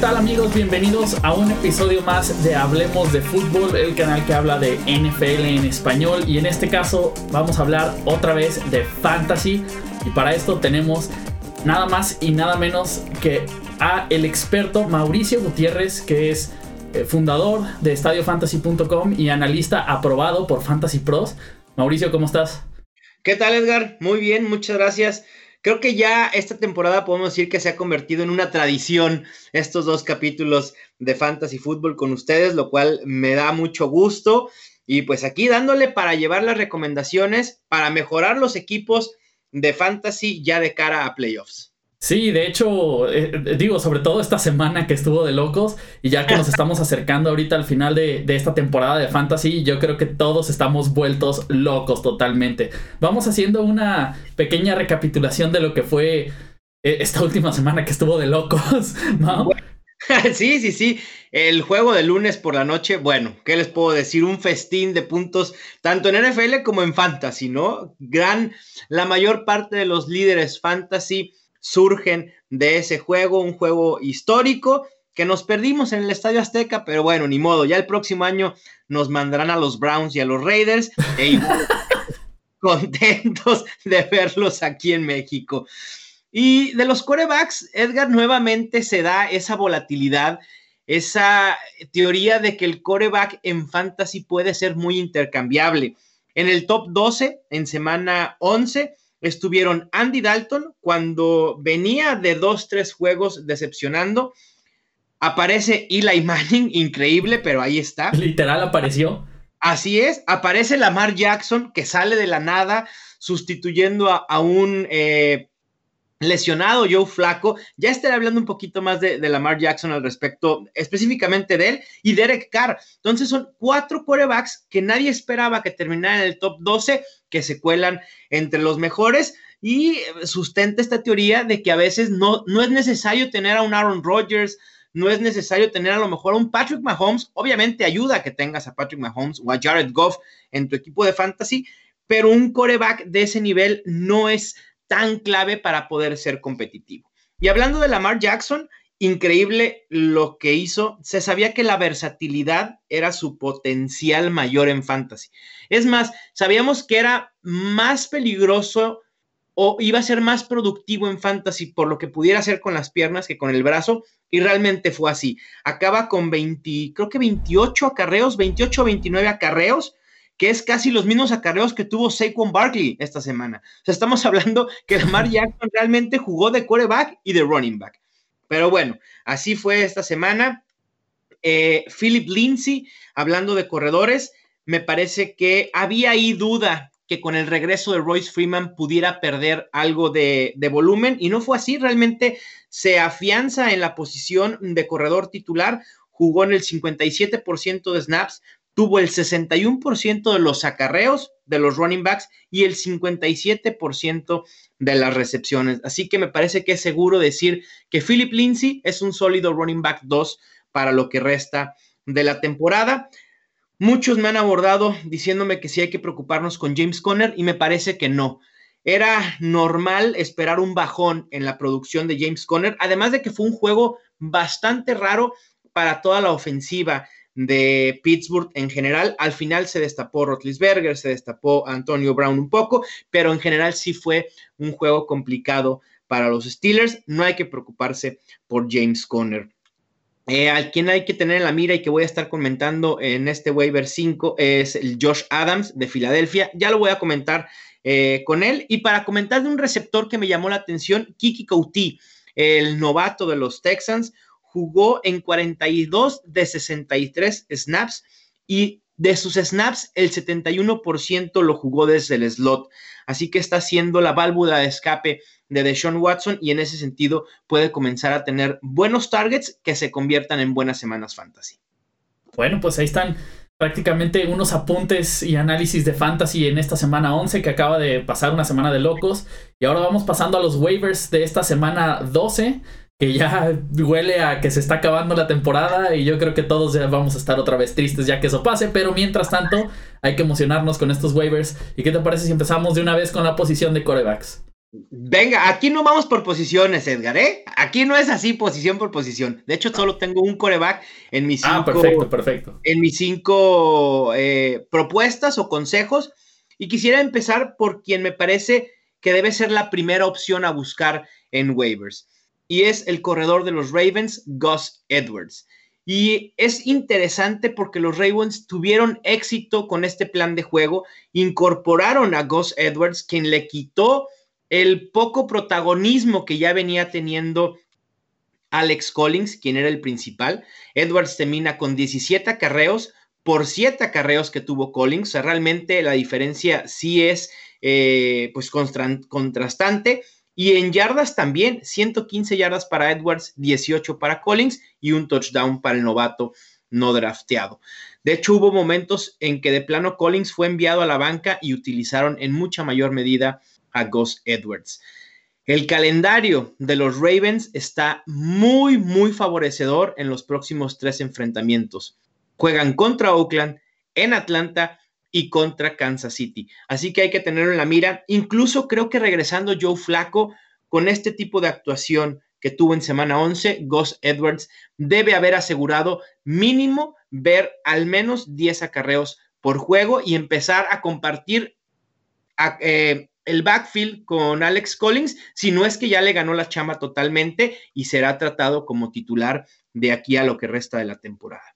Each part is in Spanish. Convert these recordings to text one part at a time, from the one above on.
tal amigos? Bienvenidos a un episodio más de Hablemos de Fútbol, el canal que habla de NFL en español y en este caso vamos a hablar otra vez de Fantasy y para esto tenemos nada más y nada menos que a el experto Mauricio Gutiérrez que es eh, fundador de estadiofantasy.com y analista aprobado por Fantasy Pros. Mauricio, ¿cómo estás? ¿Qué tal Edgar? Muy bien, muchas gracias. Creo que ya esta temporada podemos decir que se ha convertido en una tradición estos dos capítulos de Fantasy Football con ustedes, lo cual me da mucho gusto. Y pues aquí dándole para llevar las recomendaciones para mejorar los equipos de Fantasy ya de cara a playoffs. Sí, de hecho, eh, eh, digo, sobre todo esta semana que estuvo de locos y ya que nos estamos acercando ahorita al final de, esta temporada de Fantasy, yo creo que todos estamos vueltos locos totalmente. Vamos haciendo una pequeña recapitulación de lo que fue eh, esta última semana que estuvo de locos, ¿no? Sí, sí, sí. El juego de lunes por la noche, bueno, ¿qué les puedo decir? Un festín de puntos, tanto en NFL como en Fantasy, ¿no? Gran, la mayor parte de los líderes Fantasy surgen de ese juego, un juego histórico que nos perdimos en el Estadio Azteca, pero bueno, ni modo, ya el próximo año nos mandarán a los Browns y a los Raiders e contentos de verlos aquí en México. Y de los corebacks, Edgar nuevamente se da esa volatilidad, esa teoría de que el coreback en fantasy puede ser muy intercambiable. En el top 12, en semana 11, estuvieron Andy Dalton cuando venía de dos, tres juegos decepcionando. Aparece Eli Manning, increíble, pero ahí está. Literal apareció. Así es, aparece Lamar Jackson que sale de la nada sustituyendo a, un eh, lesionado Joe Flaco. Ya estaré hablando un poquito más de, de, Lamar Jackson al respecto, específicamente de él y Derek Carr. Entonces son cuatro quarterbacks que nadie esperaba que terminaran en el top 12, que se cuelan entre los mejores. Y sustenta esta teoría de que a veces no, no es necesario tener a un Aaron Rodgers, no es necesario tener a lo mejor a un Patrick Mahomes. Obviamente ayuda a que tengas a Patrick Mahomes o a Jared Goff en tu equipo de fantasy, pero un coreback de ese nivel no es tan clave para poder ser competitivo. Y hablando de Lamar Jackson, increíble lo que hizo. Se sabía que la versatilidad era su potencial mayor en fantasy. Es más, sabíamos que era más peligroso o iba a ser más productivo en fantasy por lo que pudiera hacer con las piernas que con el brazo. Y realmente fue así. Acaba con 20, creo que 28 acarreos, 28 o 29 acarreos que es casi los mismos acarreos que tuvo Saquon Barkley esta semana. O sea, estamos hablando que Lamar Jackson realmente jugó de quarterback y de running back. Pero bueno, así fue esta semana. Eh, Philip Lindsay, hablando de corredores, me parece que había ahí duda que con el regreso de Royce Freeman pudiera perder algo de, de, volumen y no fue así, realmente se afianza en la posición de corredor titular, jugó en el 57% de snaps, tuvo el 61% de los acarreos de los running backs y el 57% de las recepciones. Así que me parece que es seguro decir que Philip Lindsay es un sólido running back 2 para lo que resta de la temporada. Muchos me han abordado diciéndome que sí hay que preocuparnos con James Conner y me parece que no. Era normal esperar un bajón en la producción de James Conner, además de que fue un juego bastante raro para toda la ofensiva de Pittsburgh en general. Al final se destapó Rotlisberger, se destapó Antonio Brown un poco, pero en general sí fue un juego complicado para los Steelers. No hay que preocuparse por James Conner. Eh, al quien hay que tener en la mira y que voy a estar comentando en este waiver 5 es el Josh Adams de Filadelfia. Ya lo voy a comentar eh, con él. Y para comentar de un receptor que me llamó la atención, Kiki Couty, el novato de los Texans, jugó en 42 de 63 snaps y de sus snaps el 71% lo jugó desde el slot. Así que está siendo la válvula de escape de Deshaun Watson y en ese sentido puede comenzar a tener buenos targets que se conviertan en buenas semanas fantasy. Bueno, pues ahí están prácticamente unos apuntes y análisis de fantasy en esta semana 11 que acaba de pasar una semana de locos. Y ahora vamos pasando a los waivers de esta semana 12 que ya huele a que se está acabando la temporada y yo creo que todos ya vamos a estar otra vez tristes ya que eso pase, pero mientras tanto hay que emocionarnos con estos waivers. ¿Y qué te parece si empezamos de una vez con la posición de corebacks? Venga, aquí no vamos por posiciones, Edgar, ¿eh? Aquí no es así posición por posición. De hecho, solo tengo un coreback en mis ah, cinco, perfecto, perfecto. En mis cinco eh, propuestas o consejos. Y quisiera empezar por quien me parece que debe ser la primera opción a buscar en waivers. Y es el corredor de los Ravens, Gus Edwards. Y es interesante porque los Ravens tuvieron éxito con este plan de juego, incorporaron a Gus Edwards, quien le quitó el poco protagonismo que ya venía teniendo Alex Collins, quien era el principal. Edwards termina con 17 acarreos por 7 acarreos que tuvo Collins. O sea, realmente la diferencia sí es eh, pues contrastante. Y en yardas también, 115 yardas para Edwards, 18 para Collins y un touchdown para el novato no drafteado. De hecho, hubo momentos en que de plano Collins fue enviado a la banca y utilizaron en mucha mayor medida a Gus Edwards. El calendario de los Ravens está muy, muy favorecedor en los próximos tres enfrentamientos. Juegan contra Oakland, en Atlanta y contra Kansas City. Así que hay que tenerlo en la mira. Incluso creo que regresando Joe Flaco con este tipo de actuación que tuvo en semana 11, Gus Edwards debe haber asegurado mínimo ver al menos 10 acarreos por juego y empezar a compartir eh, el backfield con Alex Collins, si no es que ya le ganó la chamba totalmente y será tratado como titular de aquí a lo que resta de la temporada.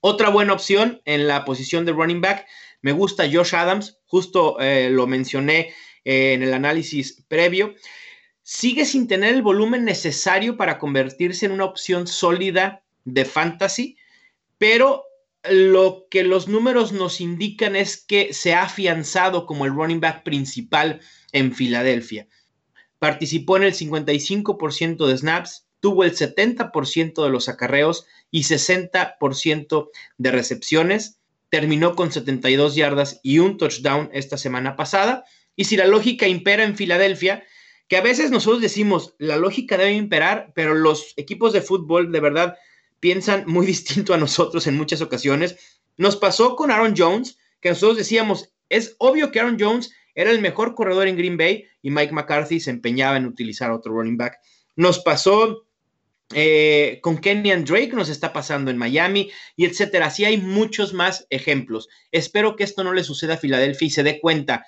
Otra buena opción en la posición de running back, me gusta Josh Adams, justo eh, lo mencioné eh, en el análisis previo. Sigue sin tener el volumen necesario para convertirse en una opción sólida de fantasy, pero lo que los números nos indican es que se ha afianzado como el running back principal en Filadelfia. Participó en el 55% de snaps, tuvo el 70% de los acarreos y 60% de recepciones. Terminó con 72 yardas y un touchdown esta semana pasada. Y si la lógica impera en Filadelfia, que a veces nosotros decimos, la lógica debe imperar, pero los equipos de fútbol de verdad piensan muy distinto a nosotros en muchas ocasiones. Nos pasó con Aaron Jones, que nosotros decíamos, es obvio que Aaron Jones era el mejor corredor en Green Bay y Mike McCarthy se empeñaba en utilizar otro running back. Nos pasó eh, con Kenyan Drake, nos está pasando en Miami y etcétera. Así hay muchos más ejemplos. Espero que esto no le suceda a Filadelfia y se dé cuenta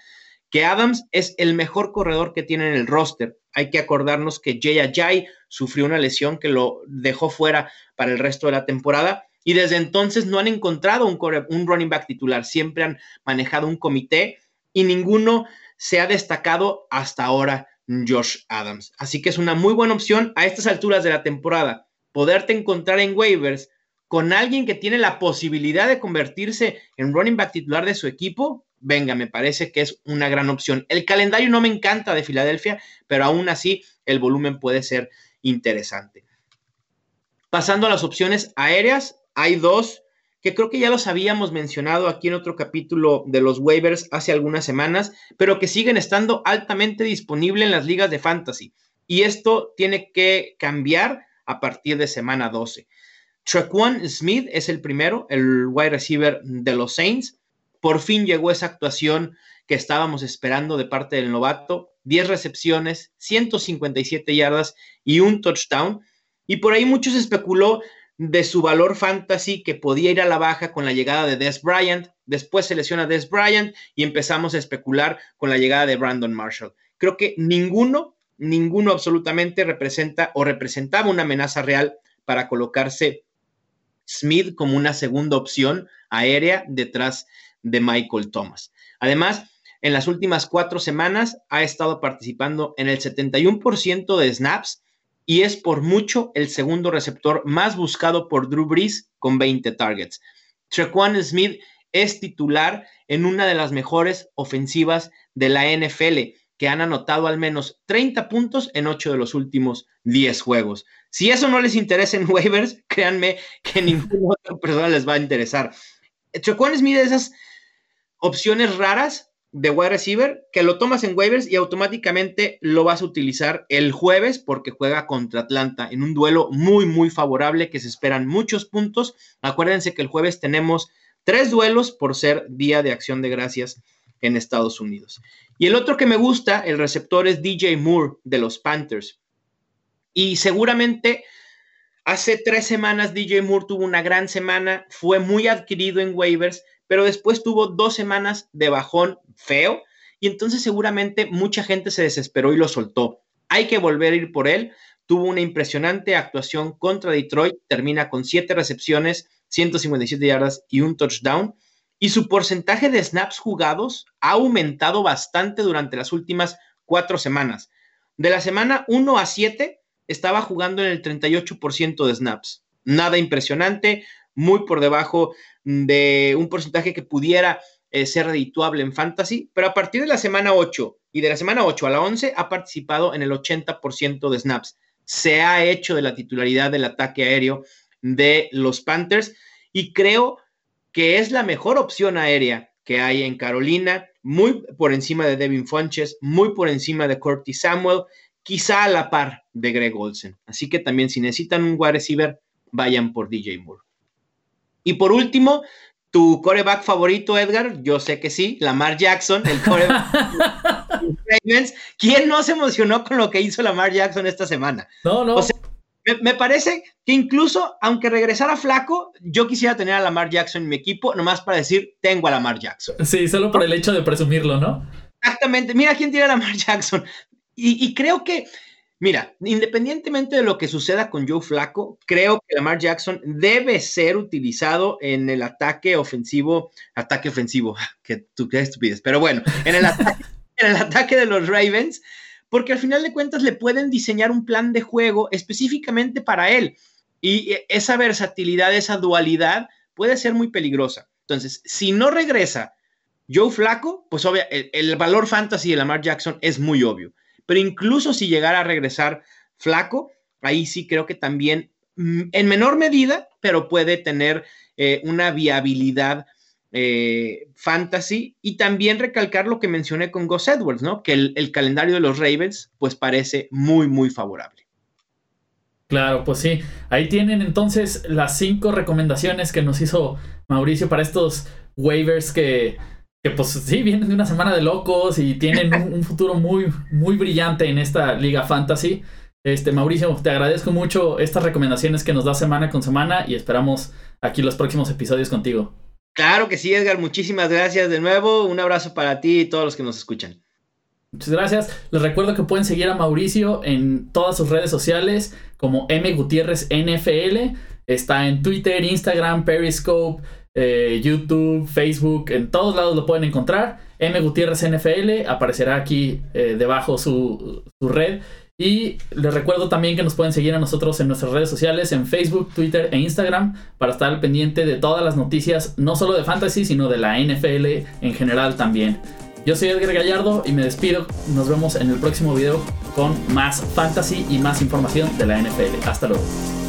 que Adams es el mejor corredor que tiene en el roster. Hay que acordarnos que Jay Ajay sufrió una lesión que lo dejó fuera para el resto de la temporada y desde entonces no han encontrado un running back titular. Siempre han manejado un comité y ninguno se ha destacado hasta ahora Josh Adams. Así que es una muy buena opción a estas alturas de la temporada poderte encontrar en waivers con alguien que tiene la posibilidad de convertirse en running back titular de su equipo venga, me parece que es una gran opción. El calendario no me encanta de Filadelfia, pero aún así el volumen puede ser interesante. Pasando a las opciones aéreas, hay dos que creo que ya los habíamos mencionado aquí en otro capítulo de los waivers hace algunas semanas, pero que siguen estando altamente disponibles en las ligas de fantasy. Y esto tiene que cambiar a partir de semana 12. Traquan Smith es el primero, el wide receiver de los Saints. Por fin llegó esa actuación que estábamos esperando de parte del novato. 10 recepciones, 157 yardas y un touchdown. Y por ahí muchos especuló de su valor fantasy que podía ir a la baja con la llegada de Des Bryant. Después se lesiona Des Bryant y empezamos a especular con la llegada de Brandon Marshall. Creo que ninguno, ninguno absolutamente representa o representaba una amenaza real para colocarse Smith como una segunda opción aérea detrás de Michael Thomas. Además, en las últimas cuatro semanas ha estado participando en el 71% de snaps y es por mucho el segundo receptor más buscado por Drew Brees con 20 targets. Trequan Smith es titular en una de las mejores ofensivas de la NFL, que han anotado al menos 30 puntos en 8 de los últimos 10 juegos. Si eso no les interesa en waivers, créanme que ninguna otra persona les va a interesar. Trequan Smith es esas opciones raras de wide receiver que lo tomas en waivers y automáticamente lo vas a utilizar el jueves porque juega contra Atlanta en un duelo muy, muy favorable que se esperan muchos puntos. Acuérdense que el jueves tenemos tres duelos por ser día de acción de gracias en Estados Unidos. Y el otro que me gusta, el receptor, es DJ Moore de los Panthers. Y seguramente hace tres semanas DJ Moore tuvo una gran semana, fue muy adquirido en waivers, pero después tuvo dos semanas de bajón feo y entonces seguramente mucha gente se desesperó y lo soltó. Hay que volver a ir por él. Tuvo una impresionante actuación contra Detroit, termina con siete recepciones, 157 yardas y un touchdown. Y su porcentaje de snaps jugados ha aumentado bastante durante las últimas cuatro semanas. De la semana 1 a 7 estaba jugando en el 38% de snaps. Nada impresionante, muy por debajo de un porcentaje que pudiera eh, ser redituable en fantasy, pero a partir de la semana 8 y de la semana 8 a la 11 ha participado en el 80% de snaps. Se ha hecho de la titularidad del ataque aéreo de los Panthers y creo que es la mejor opción aérea que hay en Carolina, muy por encima de Devin Funches, muy por encima de Curtis Samuel, quizá a la par de Greg Olsen. Así que también si necesitan un wide receiver, vayan por DJ Moore. Y por último, tu coreback favorito, Edgar, yo sé que sí, Lamar Jackson, el coreback Ravens. ¿Quién no se emocionó con lo que hizo Lamar Jackson esta semana? No, no. O sea, me, parece que incluso, aunque regresara flaco, yo quisiera tener a Lamar Jackson en mi equipo, nomás para decir, tengo a Lamar Jackson. Sí, solo por el hecho de presumirlo, ¿no? Exactamente. Mira quién tiene a Lamar Jackson. y creo que Mira, independientemente de lo que suceda con Joe Flaco, creo que Lamar Jackson debe ser utilizado en el ataque ofensivo, ataque ofensivo, que tú qué estupidez, pero bueno, en el, ataque, en el ataque de los Ravens, porque al final de cuentas le pueden diseñar un plan de juego específicamente para él. Y esa versatilidad, esa dualidad puede ser muy peligrosa. Entonces, si no regresa Joe Flaco, pues obvio, el, el valor fantasy de Lamar Jackson es muy obvio. Pero incluso si llegara a regresar flaco, ahí sí creo que también, mm, en menor medida, pero puede tener eh, una viabilidad eh, fantasy y también recalcar lo que mencioné con Gus Edwards, ¿no? Que el, el, calendario de los Ravens pues parece muy, muy favorable. Claro, pues sí. Ahí tienen entonces las cinco recomendaciones que nos hizo Mauricio para estos waivers que que pues sí, vienen de una semana de locos y tienen un, futuro muy, muy brillante en esta liga fantasy. Este, Mauricio, te agradezco mucho estas recomendaciones que nos da semana con semana y esperamos aquí los próximos episodios contigo. Claro que sí, Edgar, muchísimas gracias de nuevo. Un abrazo para ti y todos los que nos escuchan. Muchas gracias. Les recuerdo que pueden seguir a Mauricio en todas sus redes sociales como M Gutiérrez NFL. Está en Twitter, Instagram, Periscope, eh, YouTube, Facebook, en todos lados lo pueden encontrar. M Gutiérrez NFL, aparecerá aquí eh, debajo su, su, red. Y les recuerdo también que nos pueden seguir a nosotros en nuestras redes sociales, en Facebook, Twitter e Instagram, para estar al pendiente de todas las noticias, no solo de fantasy, sino de la NFL en general también. Yo soy Edgar Gallardo y me despido. Nos vemos en el próximo video con más fantasy y más información de la NFL. Hasta luego.